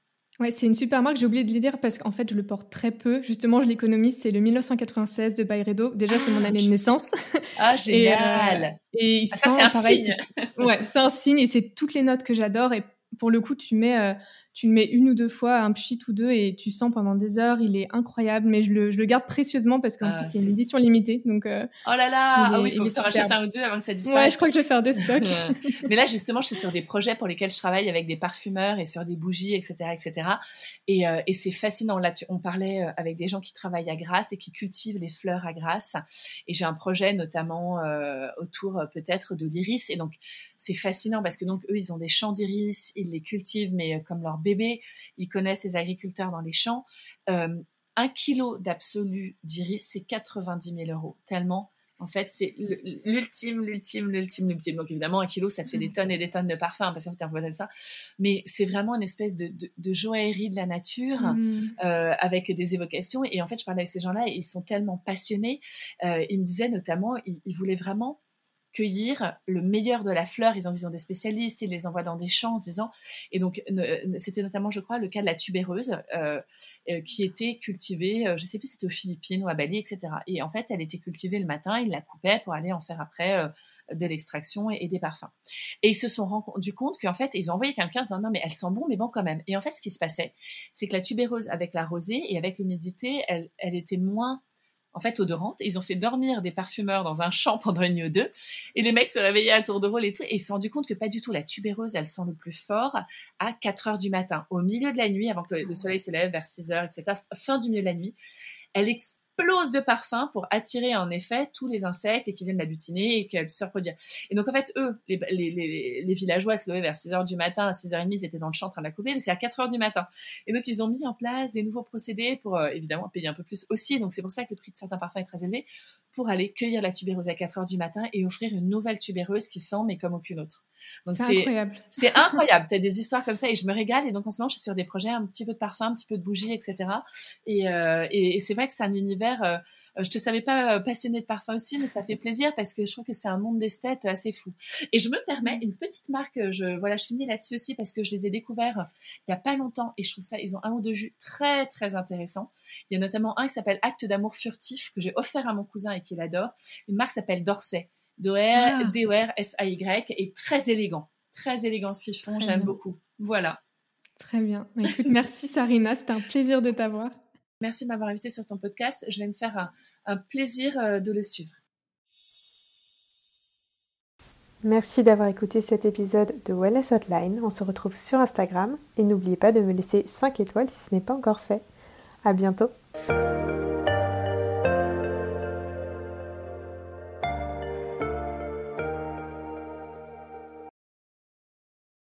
Ouais, c'est une super marque, j'ai oublié de le dire parce qu'en fait, je le porte très peu. Justement, je l'économise, c'est le 1996 de Bayredo. Déjà, c'est mon année de naissance. Ah, génial Et, euh, ah, ça, c'est un signe Ouais, c'est un signe et c'est toutes les notes que j'adore. Et pour le coup, tu mets tu le mets une ou deux fois, un pchit ou deux, et tu sens pendant des heures. Il est incroyable, mais je le, je le garde précieusement parce qu'en ah, plus, c'est une édition limitée. Donc, euh, oh là là, ah oui, il faut que tu rachètes un ou deux avant que ça disparaisse. Ouais, je crois que je vais faire des stocks. mais là, justement, je suis sur des projets pour lesquels je travaille avec des parfumeurs et sur des bougies, etc., etc. Et, euh, et c'est fascinant. Là, tu, on parlait euh, avec des gens qui travaillent à Grasse et qui cultivent les fleurs à Grasse. Et j'ai un projet notamment euh, autour peut-être de l'iris. Et donc, c'est fascinant parce que donc eux, ils ont des champs d'iris, ils les cultivent, mais comme leur bébé, ils connaissent les agriculteurs dans les champs. Euh, un kilo d'absolu d'iris, c'est 90 000 euros. Tellement, en fait, c'est l'ultime, l'ultime, l'ultime, l'ultime. Donc évidemment, un kilo, ça te fait des mm. tonnes et des tonnes de parfums, parce que c'est ça. Mais c'est vraiment une espèce de, joaillerie de la nature, mm. euh, avec des évocations. Et en fait, je parlais avec ces gens-là, et ils sont tellement passionnés. Euh, ils me disaient notamment, ils voulaient vraiment cueillir le meilleur de la fleur. Ils besoin des spécialistes, ils les envoient dans des champs en disant. Et donc, c'était notamment, je crois, le cas de la tubéreuse euh, euh, qui était cultivée, je ne sais plus c'était aux Philippines ou à Bali, etc. Et en fait, elle était cultivée le matin, ils la coupaient pour aller en faire après de l'extraction et, des parfums. Et ils se sont rendus compte qu'en fait, ils ont envoyé quelqu'un en disant non, mais elle sent bon, mais bon quand même. Et en fait, ce qui se passait, c'est que la tubéreuse, avec la rosée et avec l'humidité, elle, elle était moins en fait odorante. ils ont fait dormir des parfumeurs dans un champ pendant une nuit ou deux. Et les mecs se réveillaient à tour de rôle et tout. Et ils se sont rendus compte que pas du tout. La tubéreuse, elle sent le plus fort à 4 heures du matin, au milieu de la nuit, avant que le soleil se lève vers 6 heures, etc. Fin du milieu de la nuit. Elle, explose de parfum pour attirer en effet tous les insectes et qui viennent la butiner et qu'elle puisse se reproduire. Et donc en fait, eux, les, les, les, villageois se levaient vers 6h du matin, à 6h30, ils étaient dans le champ en train de la couper, mais c'est à 4h du matin. Et donc ils ont mis en place des nouveaux procédés pour euh, évidemment payer un peu plus aussi. Donc c'est pour ça que le prix de certains parfums est très élevé pour aller cueillir la tubéreuse à 4h du matin et offrir une nouvelle tubéreuse qui sent mais comme aucune autre. C'est incroyable. C'est incroyable. Tu as des histoires comme ça et je me régale. Et donc en ce moment, je suis sur des projets, un petit peu de parfum, un petit peu de bougie, etc. Et, euh, et, c'est vrai que c'est un univers. Euh, je te savais pas euh, passionné de parfum aussi, mais ça fait plaisir parce que je trouve que c'est un monde d'esthète assez fou. Et je me permets une petite marque. Je voilà, je finis là-dessus aussi parce que je les ai découverts il y a pas longtemps et je trouve ça. Ils ont un ou deux jus très très intéressants. Il y a notamment un qui s'appelle Acte d'amour furtif que j'ai offert à mon cousin et qu'il adore. Une marque s'appelle Dorset. D-O-R-S-A-Y, est très élégant. Très élégant ce qu'ils font, j'aime beaucoup. Voilà. Très bien. Merci Sarina, c'était un plaisir de t'avoir. Merci de m'avoir invité sur ton podcast. Je vais me faire un, plaisir euh, de le suivre. Merci d'avoir écouté cet épisode de Wellness Hotline. On se retrouve sur Instagram et n'oubliez pas de me laisser 5 étoiles si ce n'est pas encore fait. À bientôt.